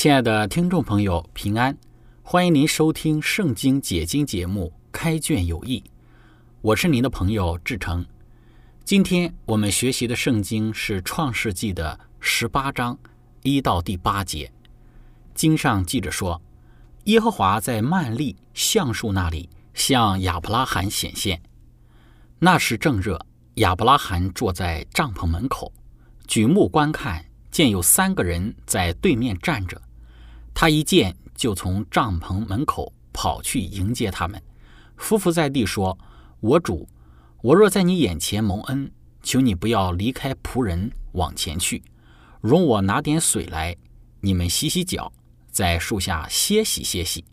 亲爱的听众朋友，平安！欢迎您收听《圣经解经》节目《开卷有益》，我是您的朋友志成。今天我们学习的圣经是《创世纪》的十八章一到第八节。经上记着说，耶和华在曼利橡树那里向亚伯拉罕显现。那时正热，亚伯拉罕坐在帐篷门口，举目观看，见有三个人在对面站着。他一见，就从帐篷门口跑去迎接他们，匍匐在地说：“我主，我若在你眼前蒙恩，求你不要离开仆人往前去，容我拿点水来，你们洗洗脚，在树下歇息歇息。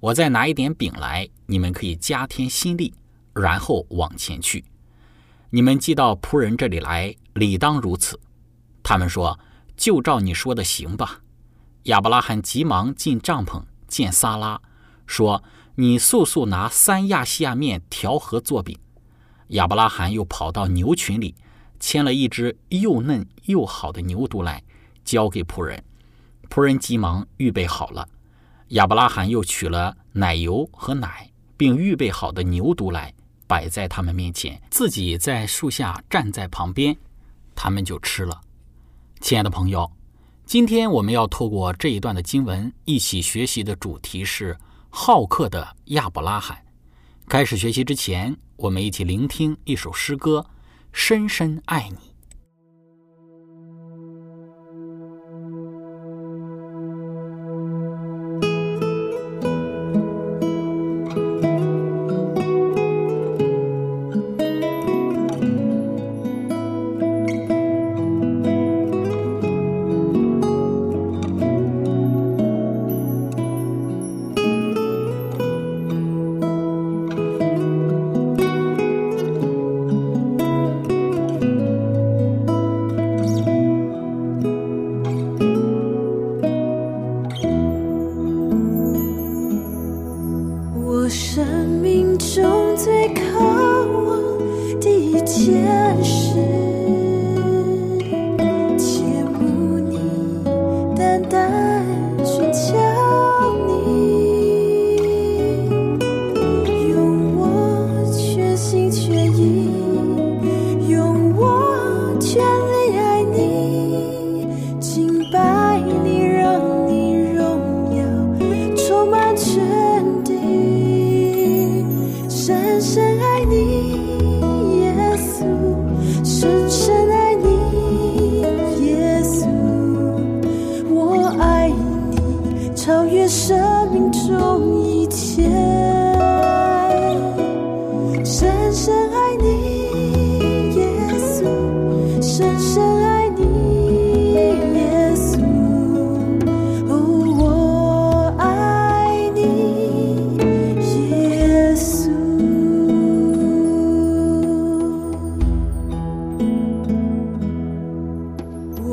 我再拿一点饼来，你们可以加添心力，然后往前去。你们寄到仆人这里来，理当如此。”他们说：“就照你说的行吧。”亚伯拉罕急忙进帐篷见撒拉，说：“你速速拿三亚细亚面调和做饼。”亚伯拉罕又跑到牛群里，牵了一只又嫩又好的牛犊来，交给仆人。仆人急忙预备好了。亚伯拉罕又取了奶油和奶，并预备好的牛犊来，摆在他们面前，自己在树下站在旁边，他们就吃了。亲爱的朋友。今天我们要透过这一段的经文，一起学习的主题是好客的亚伯拉罕。开始学习之前，我们一起聆听一首诗歌：深深爱你。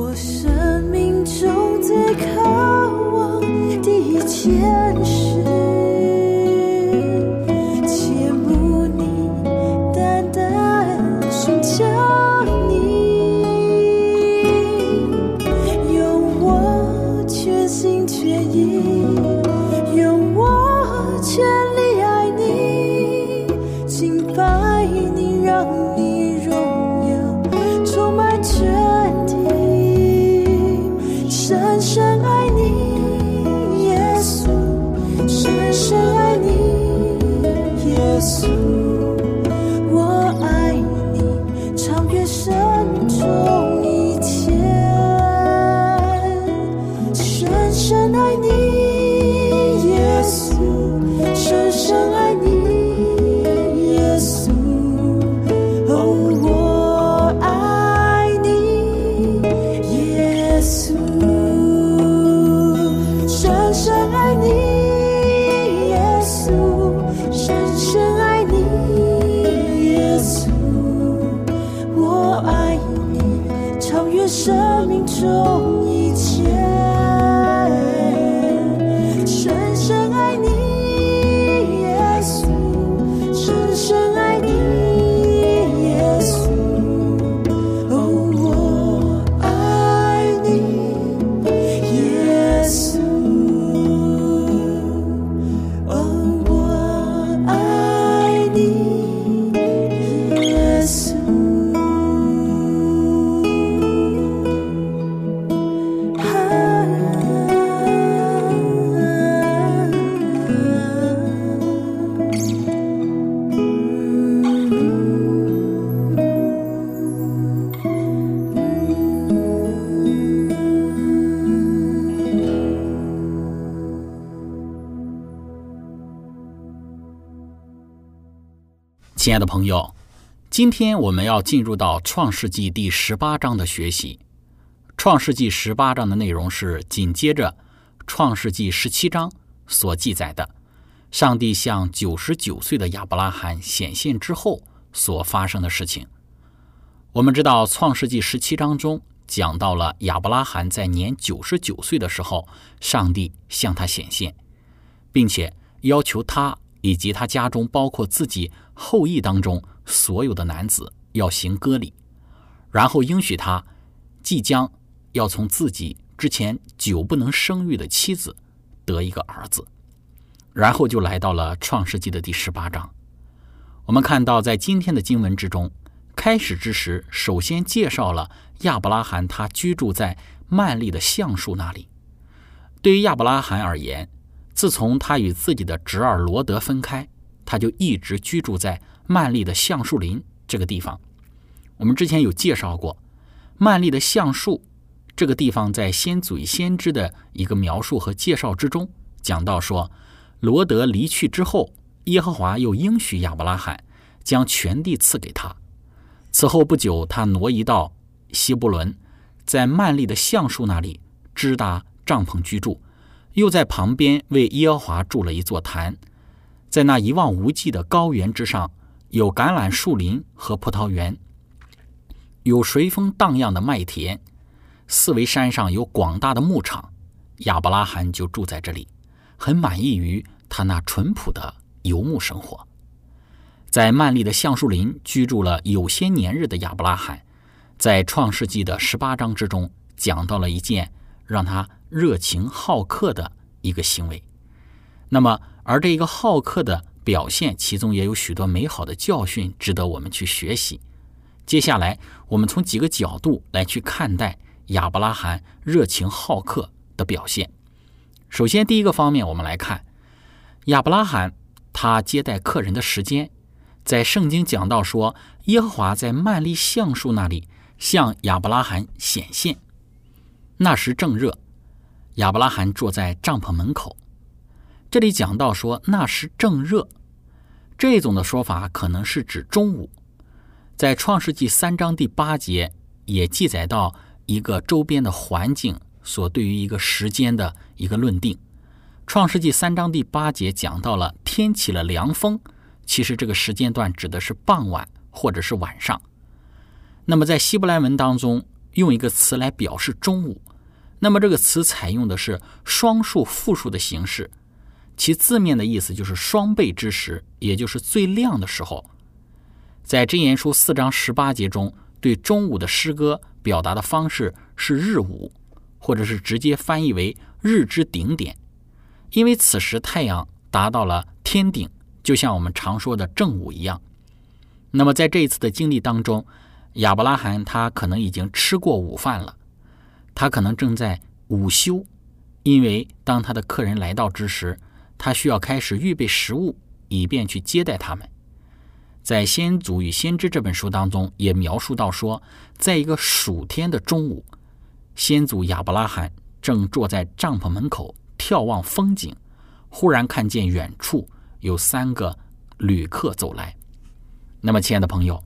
我生命中最渴望的一件事亲爱的朋友，今天我们要进入到创世纪第十八章的学习。创世纪十八章的内容是紧接着创世纪十七章所记载的，上帝向九十九岁的亚伯拉罕显现之后所发生的事情。我们知道，创世纪十七章中讲到了亚伯拉罕在年九十九岁的时候，上帝向他显现，并且要求他以及他家中包括自己后裔当中所有的男子要行割礼，然后应许他即将要从自己之前久不能生育的妻子得一个儿子，然后就来到了创世纪的第十八章。我们看到，在今天的经文之中，开始之时，首先介绍了亚伯拉罕他居住在曼利的橡树那里。对于亚伯拉罕而言，自从他与自己的侄儿罗德分开，他就一直居住在曼利的橡树林这个地方。我们之前有介绍过，曼利的橡树这个地方，在先祖先知的一个描述和介绍之中，讲到说，罗德离去之后，耶和华又应许亚伯拉罕将全地赐给他。此后不久，他挪移到希伯伦，在曼利的橡树那里支搭帐篷居住。又在旁边为耶和华筑了一座坛，在那一望无际的高原之上，有橄榄树林和葡萄园，有随风荡漾的麦田，四围山上有广大的牧场。亚伯拉罕就住在这里，很满意于他那淳朴的游牧生活。在曼利的橡树林居住了有些年日的亚伯拉罕，在创世纪的十八章之中讲到了一件让他。热情好客的一个行为，那么而这一个好客的表现，其中也有许多美好的教训值得我们去学习。接下来，我们从几个角度来去看待亚伯拉罕热情好客的表现。首先，第一个方面，我们来看亚伯拉罕他接待客人的时间，在圣经讲到说，耶和华在曼利橡树那里向亚伯拉罕显现，那时正热。亚伯拉罕坐在帐篷门口。这里讲到说那时正热，这种的说法可能是指中午。在创世纪三章第八节也记载到一个周边的环境所对于一个时间的一个论定。创世纪三章第八节讲到了天起了凉风，其实这个时间段指的是傍晚或者是晚上。那么在希伯来文当中用一个词来表示中午。那么这个词采用的是双数复数的形式，其字面的意思就是双倍之时，也就是最亮的时候。在箴言书四章十八节中，对中午的诗歌表达的方式是日午，或者是直接翻译为日之顶点，因为此时太阳达到了天顶，就像我们常说的正午一样。那么在这一次的经历当中，亚伯拉罕他可能已经吃过午饭了。他可能正在午休，因为当他的客人来到之时，他需要开始预备食物，以便去接待他们。在《先祖与先知》这本书当中，也描述到说，在一个暑天的中午，先祖亚伯拉罕正坐在帐篷门口眺望风景，忽然看见远处有三个旅客走来。那么，亲爱的朋友，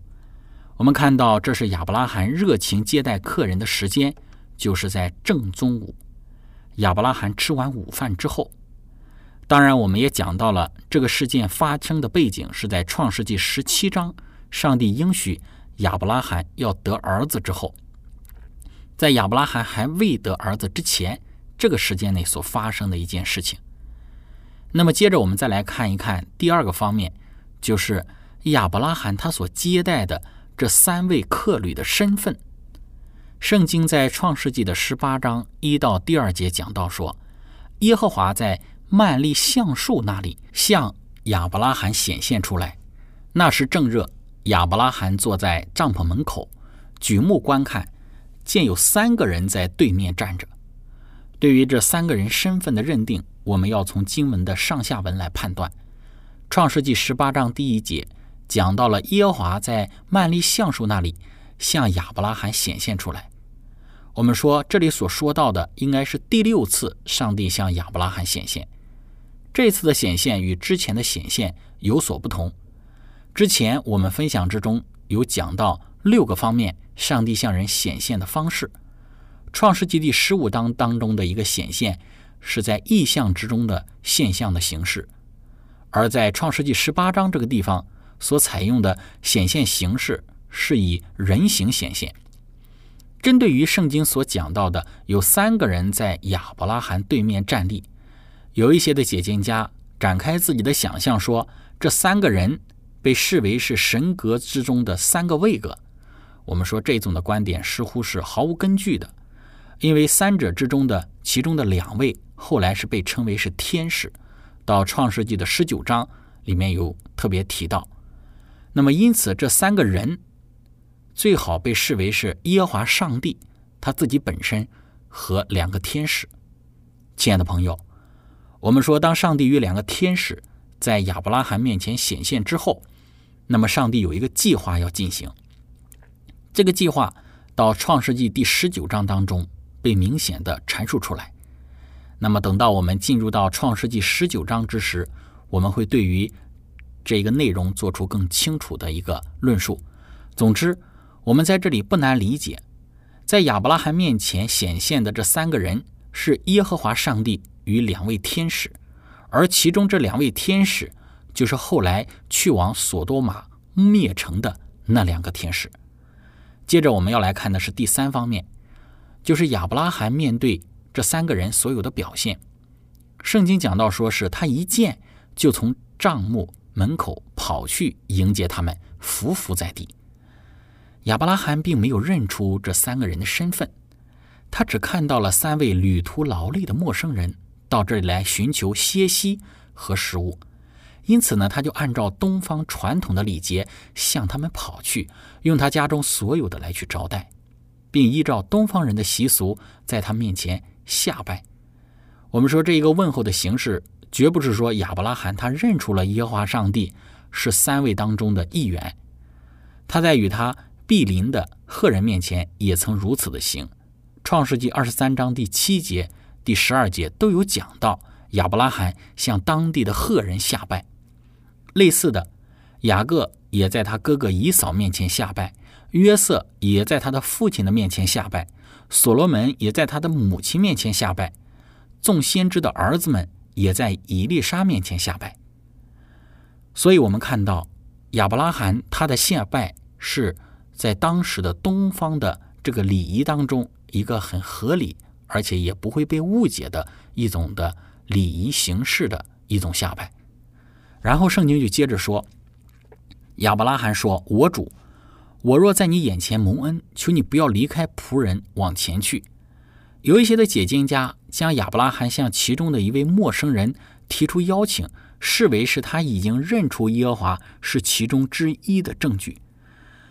我们看到这是亚伯拉罕热情接待客人的时间。就是在正中午，亚伯拉罕吃完午饭之后。当然，我们也讲到了这个事件发生的背景是在创世纪十七章，上帝应许亚伯拉罕要得儿子之后。在亚伯拉罕还未得儿子之前，这个时间内所发生的一件事情。那么接着我们再来看一看第二个方面，就是亚伯拉罕他所接待的这三位客旅的身份。圣经在创世纪的十八章一到第二节讲到说，耶和华在曼利橡树那里向亚伯拉罕显现出来，那时正热，亚伯拉罕坐在帐篷门口，举目观看，见有三个人在对面站着。对于这三个人身份的认定，我们要从经文的上下文来判断。创世纪十八章第一节讲到了耶和华在曼利橡树那里向亚伯拉罕显现出来。我们说这里所说到的应该是第六次上帝向亚伯拉罕显现。这次的显现与之前的显现有所不同。之前我们分享之中有讲到六个方面上帝向人显现的方式。创世纪第十五章当中的一个显现是在意象之中的现象的形式，而在创世纪十八章这个地方所采用的显现形式是以人形显现。针对于圣经所讲到的有三个人在亚伯拉罕对面站立，有一些的解经家展开自己的想象说，这三个人被视为是神格之中的三个位格。我们说这种的观点似乎是毫无根据的，因为三者之中的其中的两位后来是被称为是天使，到创世纪的十九章里面有特别提到。那么因此这三个人。最好被视为是耶和华上帝他自己本身和两个天使。亲爱的朋友，我们说，当上帝与两个天使在亚伯拉罕面前显现之后，那么上帝有一个计划要进行。这个计划到创世纪第十九章当中被明显的阐述出来。那么等到我们进入到创世纪十九章之时，我们会对于这个内容做出更清楚的一个论述。总之。我们在这里不难理解，在亚伯拉罕面前显现的这三个人是耶和华上帝与两位天使，而其中这两位天使就是后来去往索多玛灭城的那两个天使。接着我们要来看的是第三方面，就是亚伯拉罕面对这三个人所有的表现。圣经讲到说是他一见就从帐幕门口跑去迎接他们，伏伏在地。亚伯拉罕并没有认出这三个人的身份，他只看到了三位旅途劳累的陌生人到这里来寻求歇息和食物，因此呢，他就按照东方传统的礼节向他们跑去，用他家中所有的来去招待，并依照东方人的习俗在他面前下拜。我们说这一个问候的形式，绝不是说亚伯拉罕他认出了耶和华上帝是三位当中的一员，他在与他。毗邻的赫人面前也曾如此的行，《创世纪二十三章第七节、第十二节都有讲到亚伯拉罕向当地的赫人下拜。类似的，雅各也在他哥哥以扫面前下拜，约瑟也在他的父亲的面前下拜，所罗门也在他的母亲面前下拜，众先知的儿子们也在以利沙面前下拜。所以，我们看到亚伯拉罕他的下拜是。在当时的东方的这个礼仪当中，一个很合理，而且也不会被误解的一种的礼仪形式的一种下拜。然后圣经就接着说：“亚伯拉罕说，我主，我若在你眼前蒙恩，求你不要离开仆人往前去。”有一些的解经家将亚伯拉罕向其中的一位陌生人提出邀请，视为是他已经认出耶和华是其中之一的证据。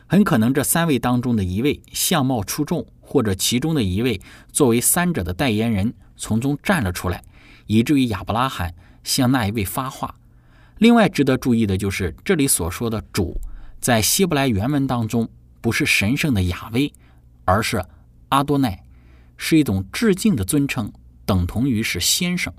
很可能这三位当中的一位相貌出众，或者其中的一位作为三者的代言人从中站了出来，以至于亚伯拉罕向那一位发话。另外值得注意的就是这里所说的“主”在希伯来原文当中不是神圣的亚威，而是阿多奈，是一种致敬的尊称，等同于是先生。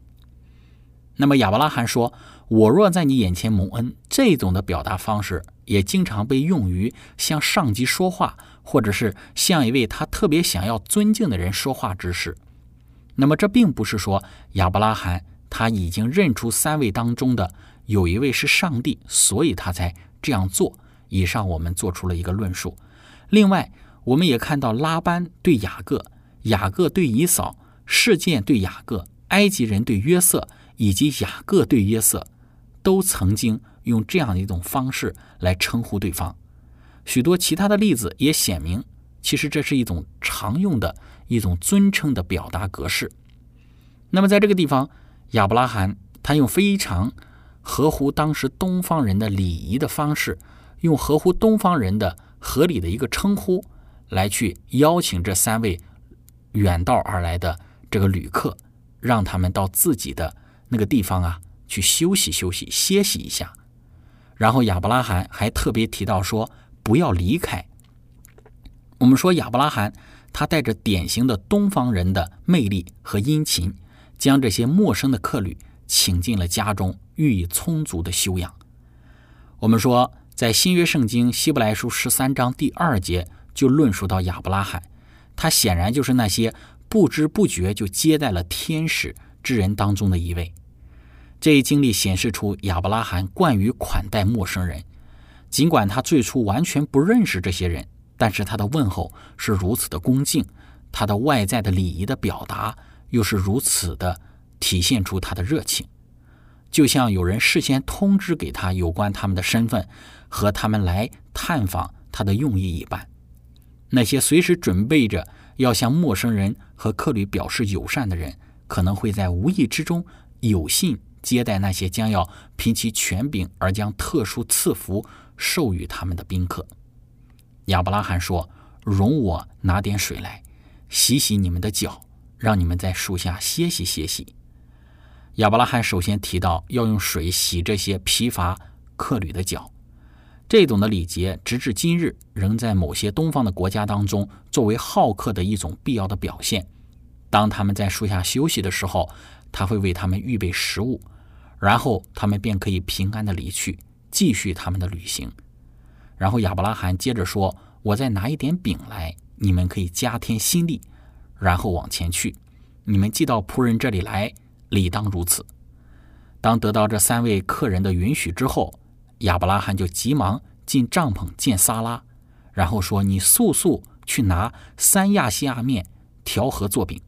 那么亚伯拉罕说：“我若在你眼前蒙恩”，这种的表达方式。也经常被用于向上级说话，或者是向一位他特别想要尊敬的人说话之时。那么，这并不是说亚伯拉罕他已经认出三位当中的有一位是上帝，所以他才这样做。以上我们做出了一个论述。另外，我们也看到拉班对雅各雅各对以扫，事件对雅各，埃及人对约瑟，以及雅各对约瑟，都曾经用这样一种方式来称呼对方。许多其他的例子也显明，其实这是一种常用的一种尊称的表达格式。那么在这个地方，亚伯拉罕他用非常合乎当时东方人的礼仪的方式，用合乎东方人的合理的一个称呼，来去邀请这三位远道而来的这个旅客，让他们到自己的那个地方啊去休息休息、歇息一下。然后亚伯拉罕还特别提到说，不要离开。我们说亚伯拉罕他带着典型的东方人的魅力和殷勤，将这些陌生的客旅请进了家中，予以充足的修养。我们说，在新约圣经希伯来书十三章第二节就论述到亚伯拉罕，他显然就是那些不知不觉就接待了天使之人当中的一位。这一经历显示出亚伯拉罕惯于款待陌生人，尽管他最初完全不认识这些人，但是他的问候是如此的恭敬，他的外在的礼仪的表达又是如此的体现出他的热情，就像有人事先通知给他有关他们的身份和他们来探访他的用意一般。那些随时准备着要向陌生人和客旅表示友善的人，可能会在无意之中有幸接待那些将要凭其权柄而将特殊赐福授予他们的宾客。亚伯拉罕说：“容我拿点水来，洗洗你们的脚，让你们在树下歇息歇息。”亚伯拉罕首先提到要用水洗这些疲乏客旅的脚。这种的礼节，直至今日仍在某些东方的国家当中作为好客的一种必要的表现。当他们在树下休息的时候，他会为他们预备食物，然后他们便可以平安的离去，继续他们的旅行。然后亚伯拉罕接着说：“我再拿一点饼来，你们可以加添心力，然后往前去。你们寄到仆人这里来，理当如此。”当得到这三位客人的允许之后，亚伯拉罕就急忙进帐篷见撒拉，然后说：“你速速去拿三亚细亚面调和做饼。”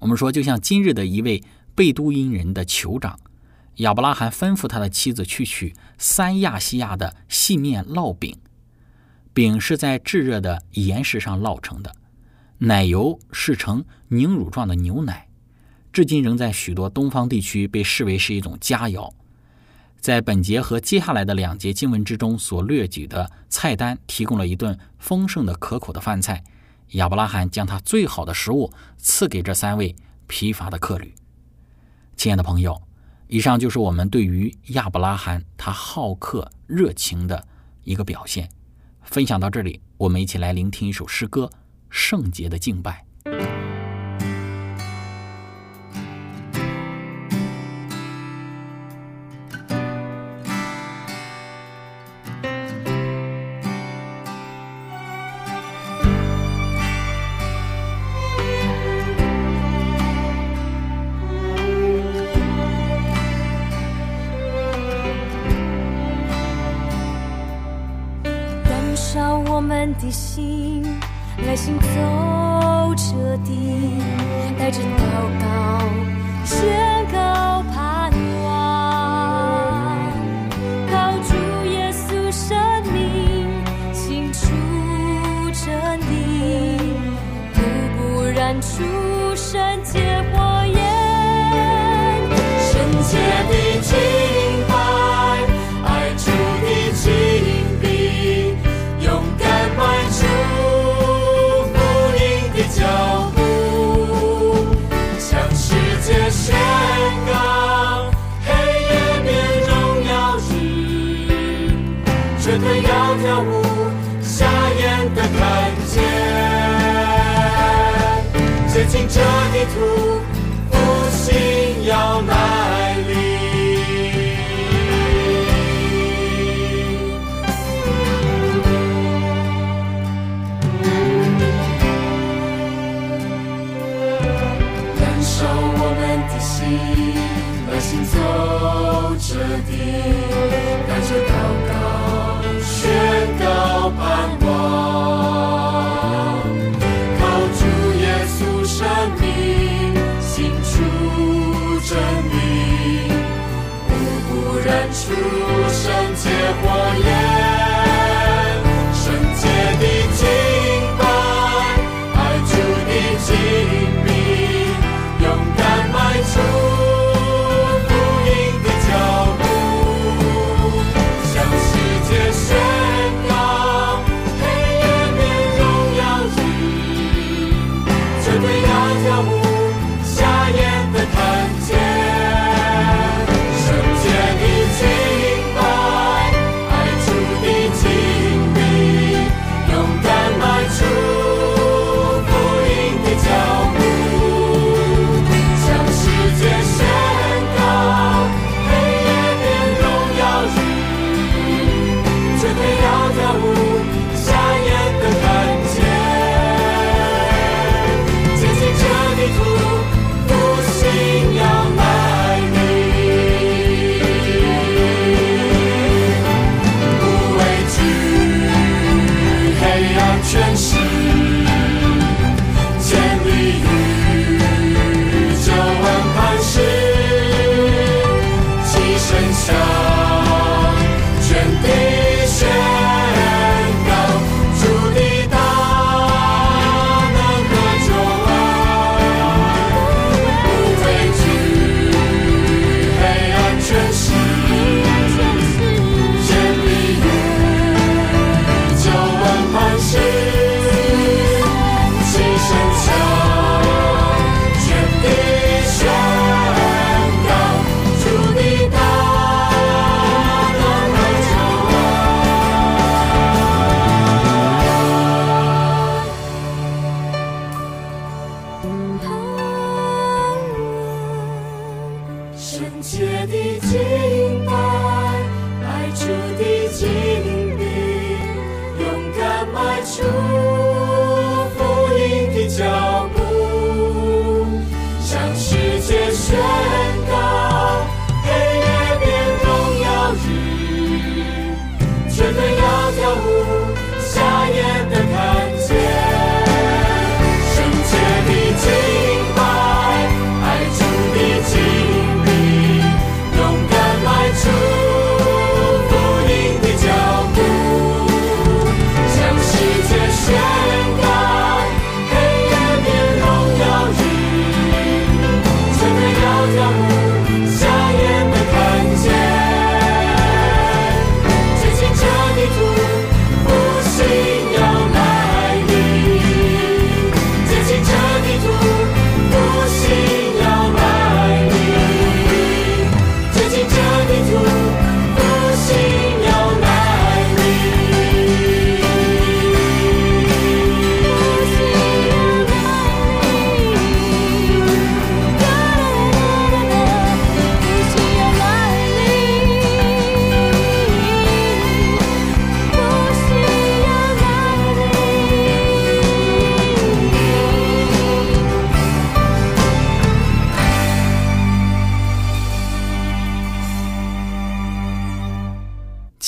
我们说，就像今日的一位贝都因人的酋长，亚伯拉罕吩咐他的妻子去取三亚细亚的细面烙饼，饼是在炙热的岩石上烙成的，奶油是呈凝乳状的牛奶，至今仍在许多东方地区被视为是一种佳肴。在本节和接下来的两节经文之中所列举的菜单，提供了一顿丰盛的、可口的饭菜。亚伯拉罕将他最好的食物赐给这三位疲乏的客旅。亲爱的朋友，以上就是我们对于亚伯拉罕他好客热情的一个表现。分享到这里，我们一起来聆听一首诗歌《圣洁的敬拜》。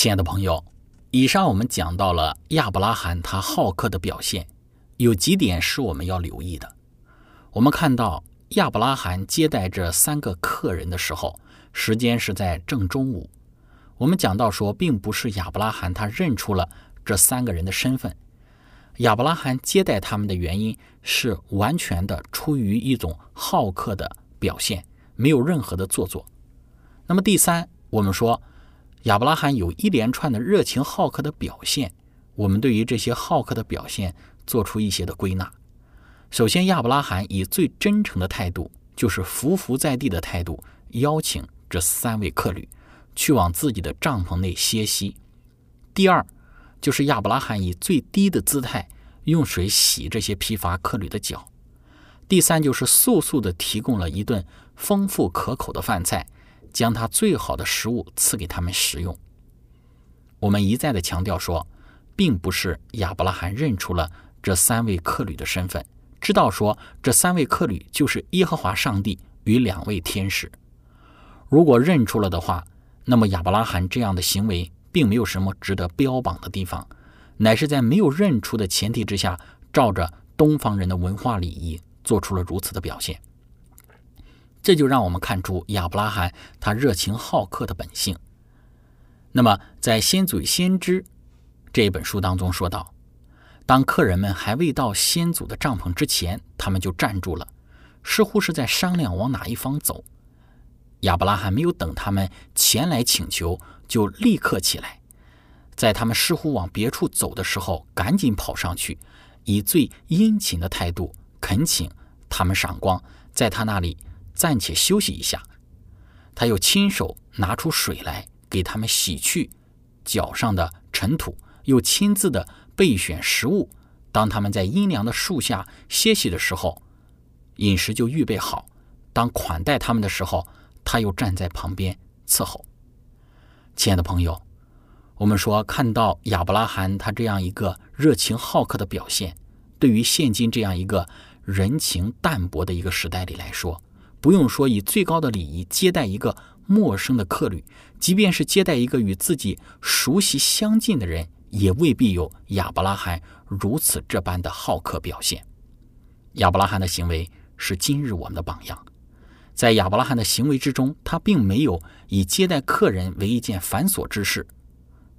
亲爱的朋友，以上我们讲到了亚伯拉罕他好客的表现，有几点是我们要留意的。我们看到亚伯拉罕接待这三个客人的时候，时间是在正中午。我们讲到说，并不是亚伯拉罕他认出了这三个人的身份，亚伯拉罕接待他们的原因是完全的出于一种好客的表现，没有任何的做作。那么第三，我们说。亚伯拉罕有一连串的热情好客的表现，我们对于这些好客的表现做出一些的归纳。首先，亚伯拉罕以最真诚的态度，就是伏伏在地的态度，邀请这三位客旅去往自己的帐篷内歇息。第二，就是亚伯拉罕以最低的姿态用水洗这些疲乏客旅的脚。第三，就是速速的提供了一顿丰富可口的饭菜。将他最好的食物赐给他们食用。我们一再的强调说，并不是亚伯拉罕认出了这三位客旅的身份，知道说这三位客旅就是耶和华上帝与两位天使。如果认出了的话，那么亚伯拉罕这样的行为并没有什么值得标榜的地方，乃是在没有认出的前提之下，照着东方人的文化礼仪做出了如此的表现。这就让我们看出亚伯拉罕他热情好客的本性。那么，在《先祖先知》这一本书当中说到，当客人们还未到先祖的帐篷之前，他们就站住了，似乎是在商量往哪一方走。亚伯拉罕没有等他们前来请求，就立刻起来，在他们似乎往别处走的时候，赶紧跑上去，以最殷勤的态度恳请他们赏光，在他那里暂且休息一下。他又亲手拿出水来给他们洗去脚上的尘土，又亲自的备选食物。当他们在阴凉的树下歇息的时候，饮食就预备好。当款待他们的时候，他又站在旁边伺候。亲爱的朋友，我们说看到亚伯拉罕他这样一个热情好客的表现，对于现今这样一个人情淡薄的一个时代里来说，不用说以最高的礼仪接待一个陌生的客旅，即便是接待一个与自己熟悉相近的人，也未必有亚伯拉罕如此这般的好客表现。亚伯拉罕的行为是今日我们的榜样。在亚伯拉罕的行为之中，他并没有以接待客人为一件繁琐之事。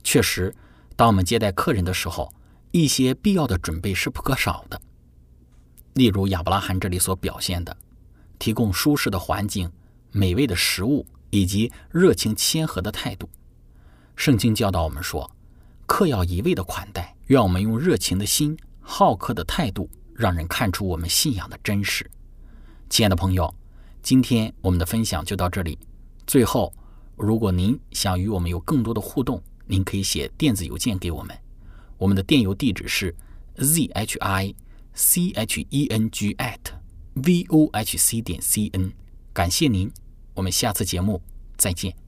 确实，当我们接待客人的时候，一些必要的准备是不可少的。例如亚伯拉罕这里所表现的，提供舒适的环境、美味的食物以及热情谦和的态度。圣经教导我们说，客要一味的款待，愿我们用热情的心、好客的态度，让人看出我们信仰的真实。亲爱的朋友。今天我们的分享就到这里。最后，如果您想与我们有更多的互动，您可以写电子邮件给我们。我们的电邮地址是 z h i c h e n g at v o h c 点 c n。感谢您，我们下次节目再见。